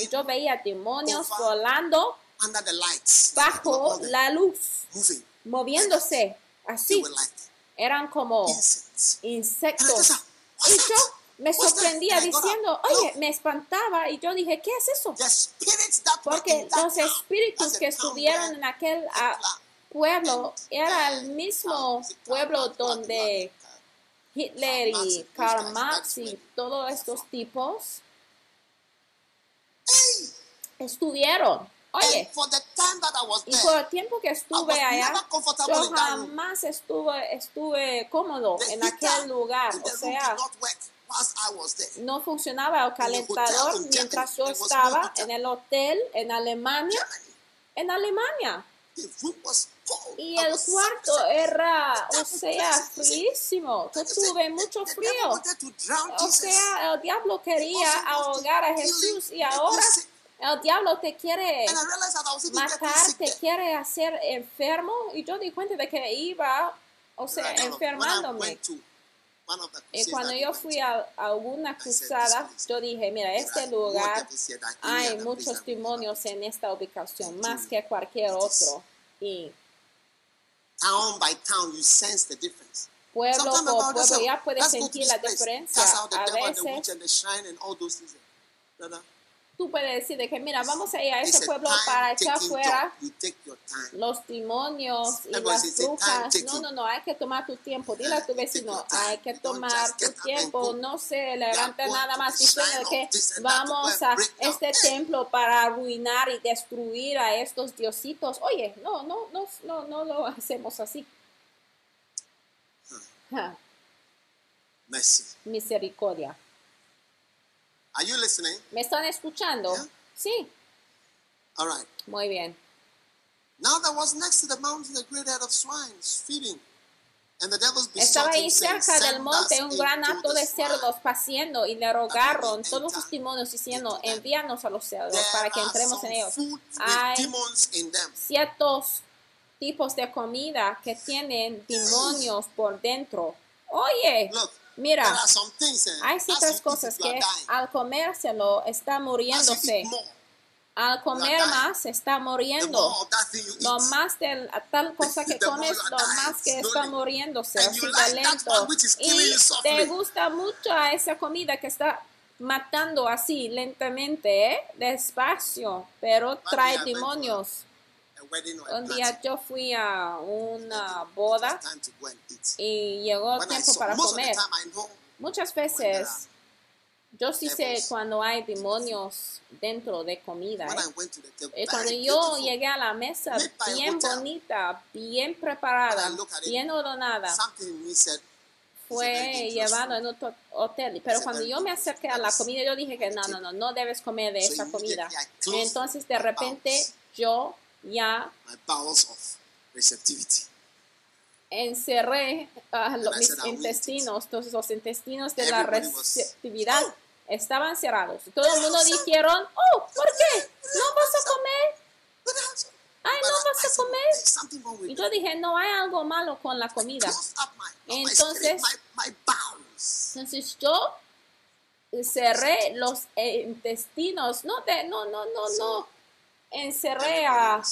y yo veía demonios volando under the lights. bajo la luz, moving. moviéndose así. Eran como insectos. Y yo, me sorprendía diciendo, oye, me espantaba y yo dije, ¿qué es eso? Porque los espíritus que estuvieron en aquel ah, pueblo era el mismo pueblo donde Hitler y Karl Marx y todos estos tipos estuvieron. Oye, y por el tiempo que estuve allá, yo jamás estuve, estuve cómodo en aquel lugar. O sea, no funcionaba el calentador mientras yo estaba en el hotel en Alemania. En Alemania. Y el cuarto era, o sea, fríísimo. Yo tuve mucho frío. O sea, el diablo quería ahogar a Jesús y ahora el diablo te quiere matar, te quiere hacer enfermo. Y yo di cuenta de que iba, o sea, enfermándome. Y cuando yo fui a, alguna cruzada, yo dije, mira, este lugar hay muchos demonios en esta ubicación, más que cualquier otro. Y Town by town, you sense the difference. pueblo Sometimes por about pueblo yourself, ya puedes let's go to sentir this la place, diferencia. Cast out the A devil and the witch veces tú puedes decir de que, mira, vamos a ir a it's ese pueblo para echar fuera los demonios y Everybody las say, "Take time, brujas. No, it." no, no, hay que tomar tu tiempo. Dile a tu vecino, hay que tomar tu tiempo. No se levanta nada más diciendo que vamos a este templo para arruinar y destruir a estos diositos. Oye, no, no, no, no, no lo hacemos así. Misericordia. Are you listening? ¿Me están escuchando? Yeah. Sí, All right. muy bien. Now there was next to the mountain a great herd of swine feeding. And the devils Estaba ahí cerca del "Send monte un gran the de swine." cerdos paciendo y le rogaron todos los demonios diciendo, envíanos a los cerdos para que entremos en ellos. Hay ciertos tipos de comida que tienen demonios por dentro. Oye, Look, mira, hay as ciertas cosas que al comérselo está muriéndose. Al comer más está muriendo. Lo más de tal cosa que comes, lo más que está muriéndose, así de lento. Y te gusta mucho a esa comida que está matando así lentamente, ¿eh? despacio, pero trae demonios. A wedding or a Un día yo fui a una boda y llegó el tiempo para comer. Muchas there veces yo sí sé cuando hay demonios dentro de comida. ¿eh? Cuando yo llegué a la mesa bien bonita, bien preparada, bien ordenada, fue llevado en otro hotel. Pero cuando yo me acerqué a la comida, yo dije que no, no, no, no debes comer de esa comida. Entonces de repente yo ya my bowels of receptivity. encerré ah, lo- And I mis said, intestinos, entonces los intestinos de la Everybody was- receptividad estaban cerrados. Todo el mundo dijeron, oh, ¿por qué? ¿No vas a comer? Ay, ¿no vas a comer? "There's something wrong with Y it." yo dije, no hay algo malo con la comida. Entonces-. Entonces yo cerré los intestinos, no, de, no, no, no, no, encerré a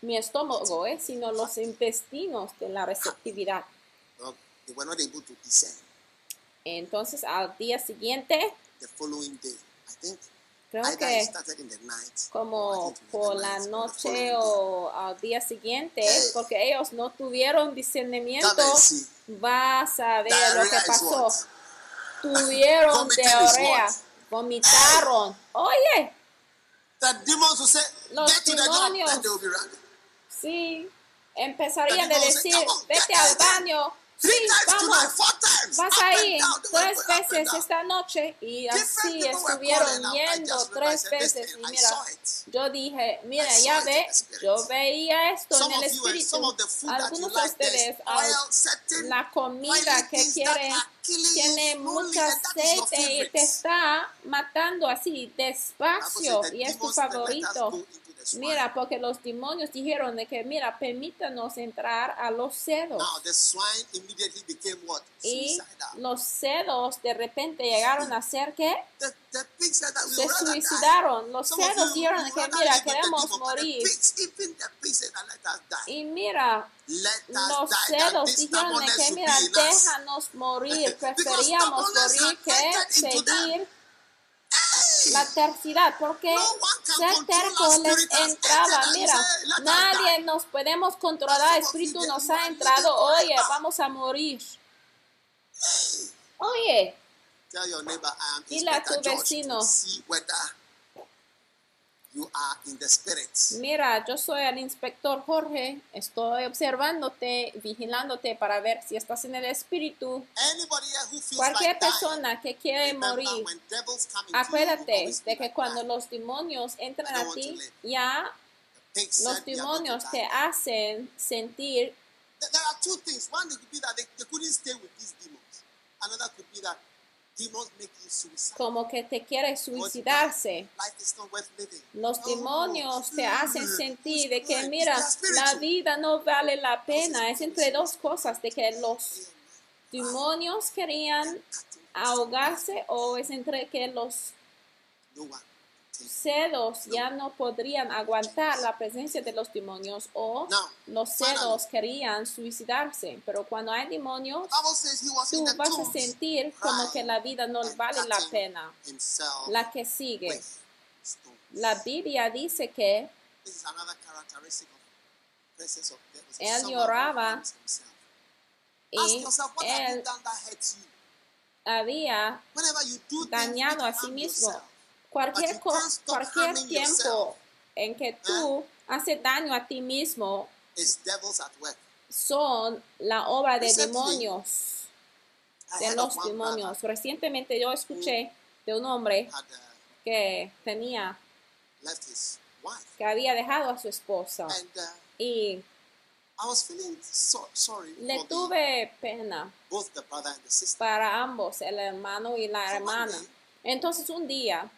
mi estómago, eh, sino los intestinos de la receptividad. Entonces al día siguiente, creo que como por la noche o al día siguiente, porque ellos no tuvieron discernimiento, vas a ver lo que pasó. Tuvieron diarrea, vomitaron. Oye, The demons will say, Los get to the job, then they will be running. Sí, empezarían de decir, "Come on, vete al baño. Sí, vamos. Vas a ir tres veces esta noche y así estuvieron yendo tres veces. "Listen, Y mira, yo dije, mira, ya ve, yo veía esto en el espíritu. Algunos de ustedes, certain la comida que quieren tiene mucho aceite y te está matando así despacio y es tu favorito. Mira, porque los demonios dijeron de que, mira, permítanos entrar a los cedos. Now the swine immediately became what? Y los cedos de repente llegaron a ser que se suicidaron. Los you dijeron que, mira, queremos morir. Y mira, los this dijeron que, mira, déjanos morir. Preferíamos morir que seguir! La tercidad, porque ser terco les entraba. Mira, say, "Let us nadie die." nos podemos controlar. El espíritu nos ha entrado. Oye, vamos a morir. Oye, Tell your neighbor I am Dile a tu vecino. You are in the spirit. mira, yo soy el inspector Jorge. Estoy observándote, vigilándote para ver si estás en el espíritu. Anybody here who feels Cualquier like dying, persona que quiere morir, you, acuérdate de que like cuando los demonios entran a ti, ya los demonios te hacen sentir There there are two things. One could be that they, they couldn't stay with these demons. Another could be that como que te quiere suicidarse. Los demonios te hacen sentir de que, mira, la vida no vale la pena. Es entre dos cosas, de que los demonios querían ahogarse o es entre que los Cedos ya no podrían aguantar la presencia de los demonios o los cedos querían suicidarse. Pero cuando hay demonios, tú vas a sentir como que la vida no vale la pena. La que sigue. La Biblia dice que This is another characteristic of presence of devils. Él lloraba y él había dañado a sí mismo. Cualquier, cualquier tiempo en que tú haces daño a ti mismo son la obra de demonios, de los demonios. Recientemente yo escuché de un hombre uh, que tenía, que había dejado a su esposa. Uh, y le tuve pena para ambos, el hermano y la hermana. Entonces un día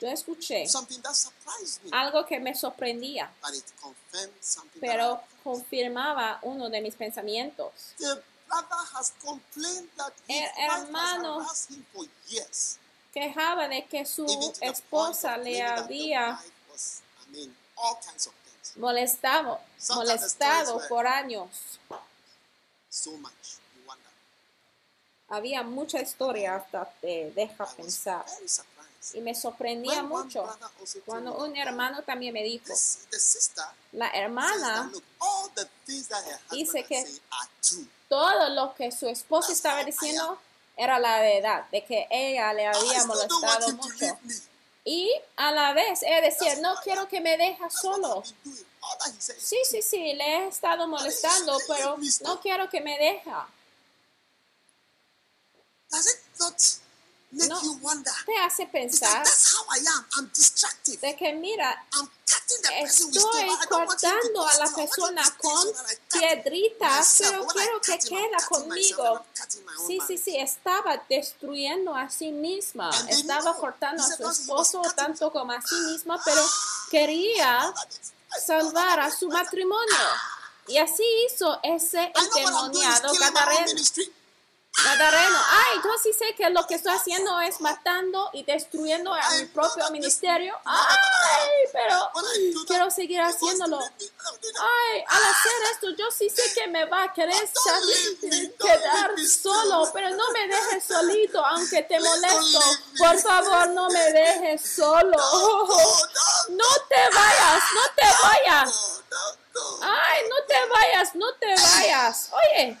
yo escuché something that surprised me, algo que me sorprendía, but it confirmed something. pero confirmaba uno de mis pensamientos. the brother has complained that his El wife hermano. Quejaba de que su esposa le había molestado, molestado por años. Había mucha historia hasta te deja pensar. Y me sorprendía mucho cuando un hermano también me dijo, la hermana Dice que- todo lo que su That's estaba diciendo era la verdad, de que ella le había molestado mucho. Y a la vez ella decía, no quiero que me what solo. Sí, sí, sí, le he estado molestando, pero no quiero que me deja. No. Te hace pensar that's how I am. I'm distractive. de que mira, estoy cortando a la persona con piedritas, pero quiero que queda conmigo. Sí, sí, sí, estaba destruyendo a sí misma, estaba cortando a su "No, he was esposo tanto como a sí misma, pero quería salvar a su matrimonio. Y así hizo ese endemoniado Gadareno. Ministry. Gadareno, ay, yo sí sé que lo que estoy haciendo es matando y destruyendo a mi propio ministerio. Ay, pero that, quiero seguir haciéndolo. Ay, al hacer esto, yo sí sé que me va a querer quedar solo, pero no me dejes solito, aunque te molesto. Por favor, no me dejes solo. No, te vayas, no te vayas. Ay, no te vayas, no te vayas. Oye,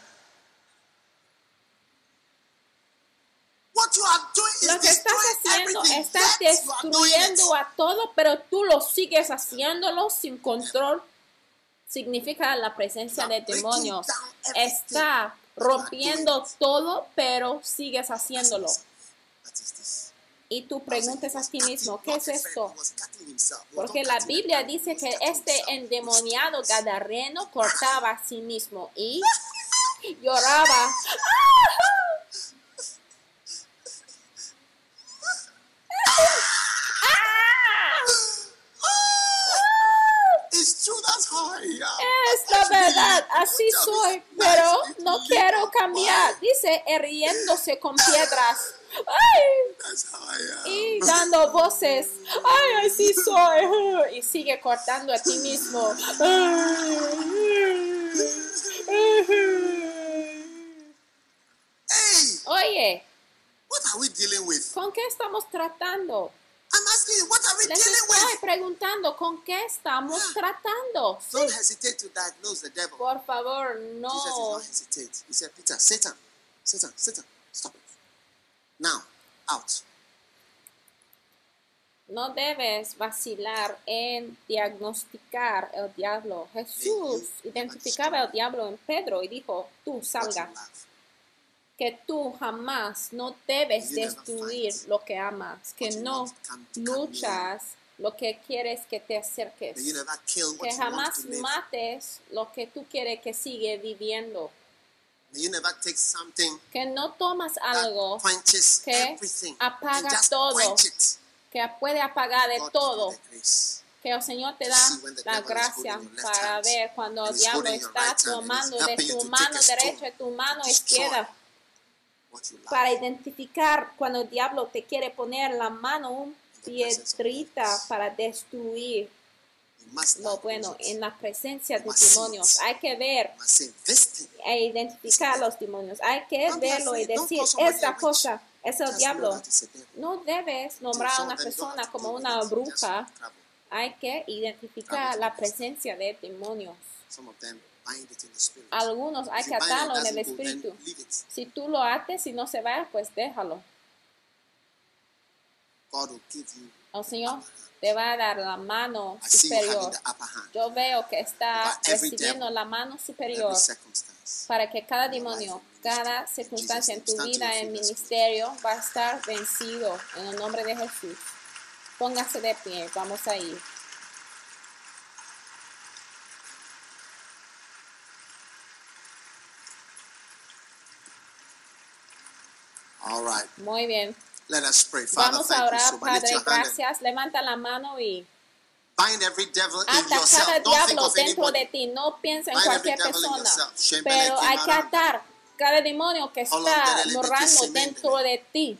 What you are doing is lo que estás haciendo, estás destruyendo a todo, pero tú lo sigues haciéndolo sin control. Significa la presencia de demonios. Está rompiendo todo, pero sigues haciéndolo. Y tú preguntas a ti mismo, ¿qué es esto? Porque la Biblia dice que este endemoniado gadareno cortaba a sí mismo y lloraba. Es la verdad, así soy, pero no quiero cambiar, dice, riéndose con piedras. Ay, y dando voces. Ay, así soy. Y sigue cortando a ti mismo. Oye are we dealing with? ¿con qué estamos tratando? I'm asking you, what are we Les dealing estoy with? preguntando, ¿con qué estamos tratando? Don't hesitate to diagnose the devil. por favor, Jesus did no. not hesitate. He said, Peter, Satan, Satan, Satan, stop it. Now, out. No debes vacilar en diagnosticar el diablo. Jesús identificaba el diablo en Pedro y dijo, tú What you salga, love. Que tú jamás no debes destruir lo que amas, que no luchas lo que quieres que te acerques, que jamás mates lo que tú quieres que sigue viviendo, que no tomas algo que apaga todo. que puede apagar de todo. que el Señor te da la gracia para ver cuando el diablo está tomando de tu mano derecha y tu mano izquierda. Para identificar cuando el diablo te quiere poner la mano un piedrita para destruir lo bueno en la presencia de demonios. Hay que ver e identificar los demonios. Hay que verlo y decir, esta cosa es el diablo. No debes nombrar a una persona como una bruja. Hay que identificar la presencia de demonios. Algunos hay que atarlo en el espíritu. Si tú lo ates y no se va, pues déjalo. El Señor te va a dar la mano superior. Yo veo que está recibiendo la mano superior para que cada demonio, cada circunstancia en tu vida, en ministerio, va a estar vencido en el nombre de Jesús. Póngase de pie, vamos a ir. All right. Muy bien. Let us pray. Father, Vamos a thank you orar, so Padre, gracias. Levanta la mano y bind every devil in yourself. Don't think diablo of dentro de anybody. ti. No piensa en cualquier persona. Pero hay que atar cada demonio que está morando dentro de ti.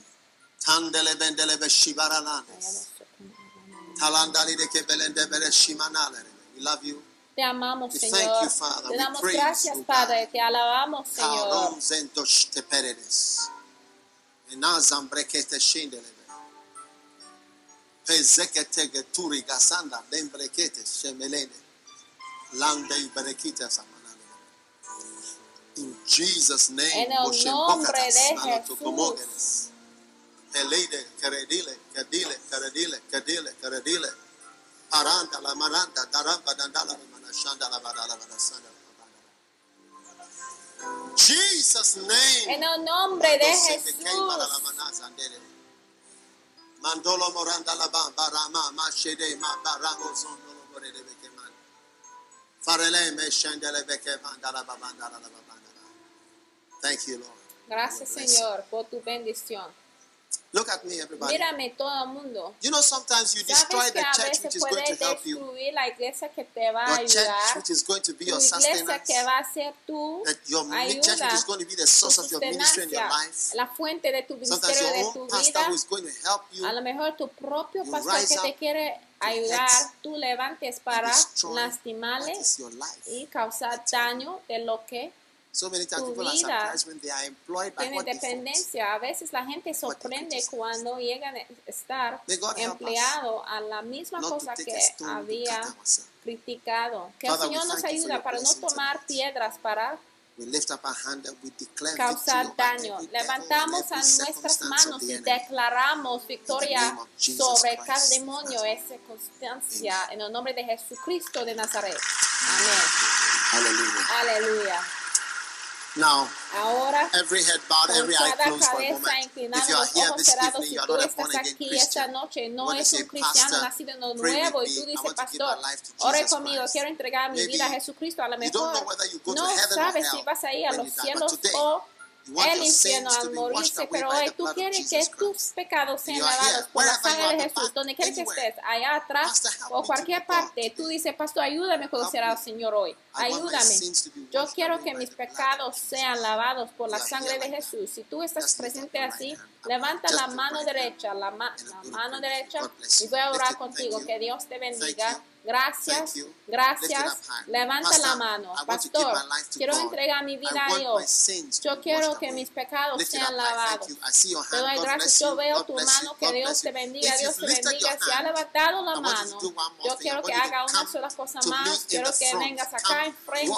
De. We love you. Te amamos, We thank Señor. you, Father. Te damos gracias, Padre. Te alabamos, Señor. Karon zendosh te peredes. Enazam brekete shindele. Pezekete geturi gasanda lembrekete shemelene. Lande berekita samanale. In Jesus' name, En el nombre de Jesús. Elide, Keredile, Kedile, Keredile, Kedile, Keredile. Paranda, la maranda, daramba, dandala, la manashanda, la badala, badasanda. Jesus' name. En el nombre de Dose que queima la Jesús. Mandolo moranda la ba barama ma shede ma baramo sondolo more de beke man. Farele me shendele beke bandala ba bandala la. Thank you, Lord. Gracias, Señor, por tu bendición. Look at me, everybody. Mírame todo el mundo. You know, sometimes you destroy the church which is going to help you. la iglesia que te va a Your church ayudar. which is going to be Tu your sustenance. que va a ser tu That your mi- church which ayuda, is going to be the tu source of your ministry and your life. la fuente de tu Sometimes de your tu own pastor vida. who is going to help you A lo mejor tu propio You pastor que te quiere ayudar, tú levantes para lastimarle y causar daño de lo que So many times tu people are vida surprised when they are employed by tiene dependencia. A veces la gente sorprende cuando llegan a estar empleado a la misma cosa que había criticado. Que el Señor nos ayuda para no tomar piedras para We lift up our hand and we declare causar daño. Levantamos a nuestras manos y declaramos victoria sobre Christ. cada demonio, esa circunstancia, en el nombre de Jesucristo de Nazaret. Amén. Hallelujah. Aleluya. Now, Ahora, every head bowed, every eye closed for a moment. If you are los here ojos this cerrados, evening, si you are tú not a estás born again aquí esta Christian. noche, no es say, un cristiano "Pastor, nacido de nuevo, y tú me. I dices, want to give pastor, my life to ore Jesus conmigo, Christ." quiero entregar mi vida a Jesucristo. A lo you don't know mejor whether you go to no heaven or sabes si vas a ir a los cielos o el infierno al morirse, pero hoy tú quieres que tus pecados sean lavados por la sangre de Jesús, donde quiera que estés, allá atrás o cualquier parte, tú dices, pastor, ayúdame a conocer al. Señor hoy, ayúdame. Yo quiero que mis pecados sean lavados por la sangre de. Jesús. Si tú estás presente así. Levanta la mano derecha, la, ma- la mano derecha y voy a orar contigo. Que. Dios te bendiga. Gracias, gracias. Levanta la mano. Pastor, quiero entregar mi vida a Dios. Yo quiero que mis pecados sean lavados. Te doy gracias. Yo veo tu mano. Que Dios te bendiga. Dios te bendiga. Si ha levantado la mano, yo quiero que haga una sola cosa más. Quiero que vengas acá enfrente.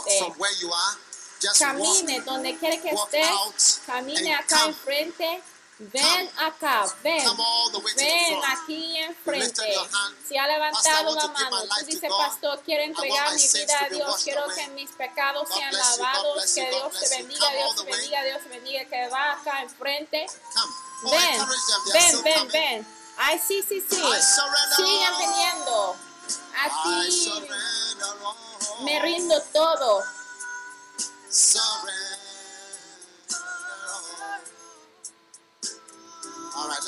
Camine donde quiere que esté. Camine acá enfrente. Ven acá, ven. Ven aquí enfrente. Si ha levantado la mano, tú dices, pastor, quiero entregar mi vida a Dios. Quiero que mis pecados sean lavados. Que Dios te bendiga, Dios te bendiga, Dios te bendiga. Que va acá enfrente. Ven, ven, ven, ven. Ay, sí, sí, sí. All. viniendo. A ti me rindo todo.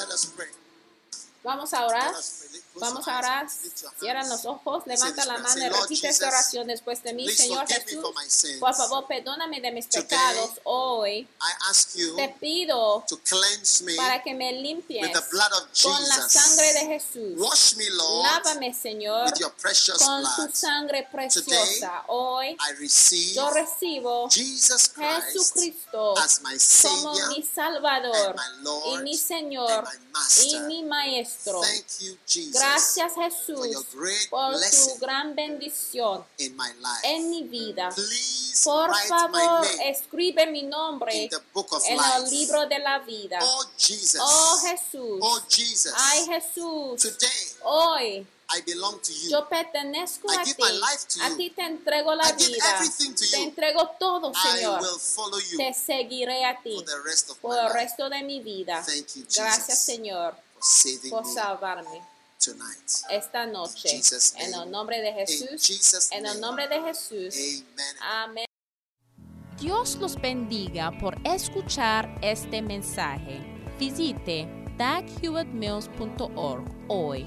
Let us pray. Vamos a orar. Vamos a orar. Cierran los ojos, levanta la mano y repite esta oración después de mí. Señor Jesús, por favor, perdóname de mis pecados hoy. Te pido para que me limpies con la sangre de. Jesús. Lávame, Señor, con tu sangre preciosa. Hoy yo recibo Jesucristo como mi Salvador y mi Señor y mi Maestro. Thank you, Jesus, Gracias Jesús por tu gran bendición en mi vida. Por favor, escribe mi nombre en el libro de la vida. Oh Oh Jesús, oh Jesus, ay Jesús, hoy I belong to you. yo pertenezco I a give ti. my life to A you. ti te entrego la I give vida. everything to Te you. entrego todo, I Señor. will follow you Te seguiré a ti for the rest of por my el resto de mi vida. Thank you, Gracias, Jesus, Señor, for saving por me salvarme tonight. esta noche. Jesus' En el nombre de Jesús. En el nombre de Jesús. Amen. Amén. Dios los bendiga por escuchar este mensaje. Visite daghewittmills.org hoy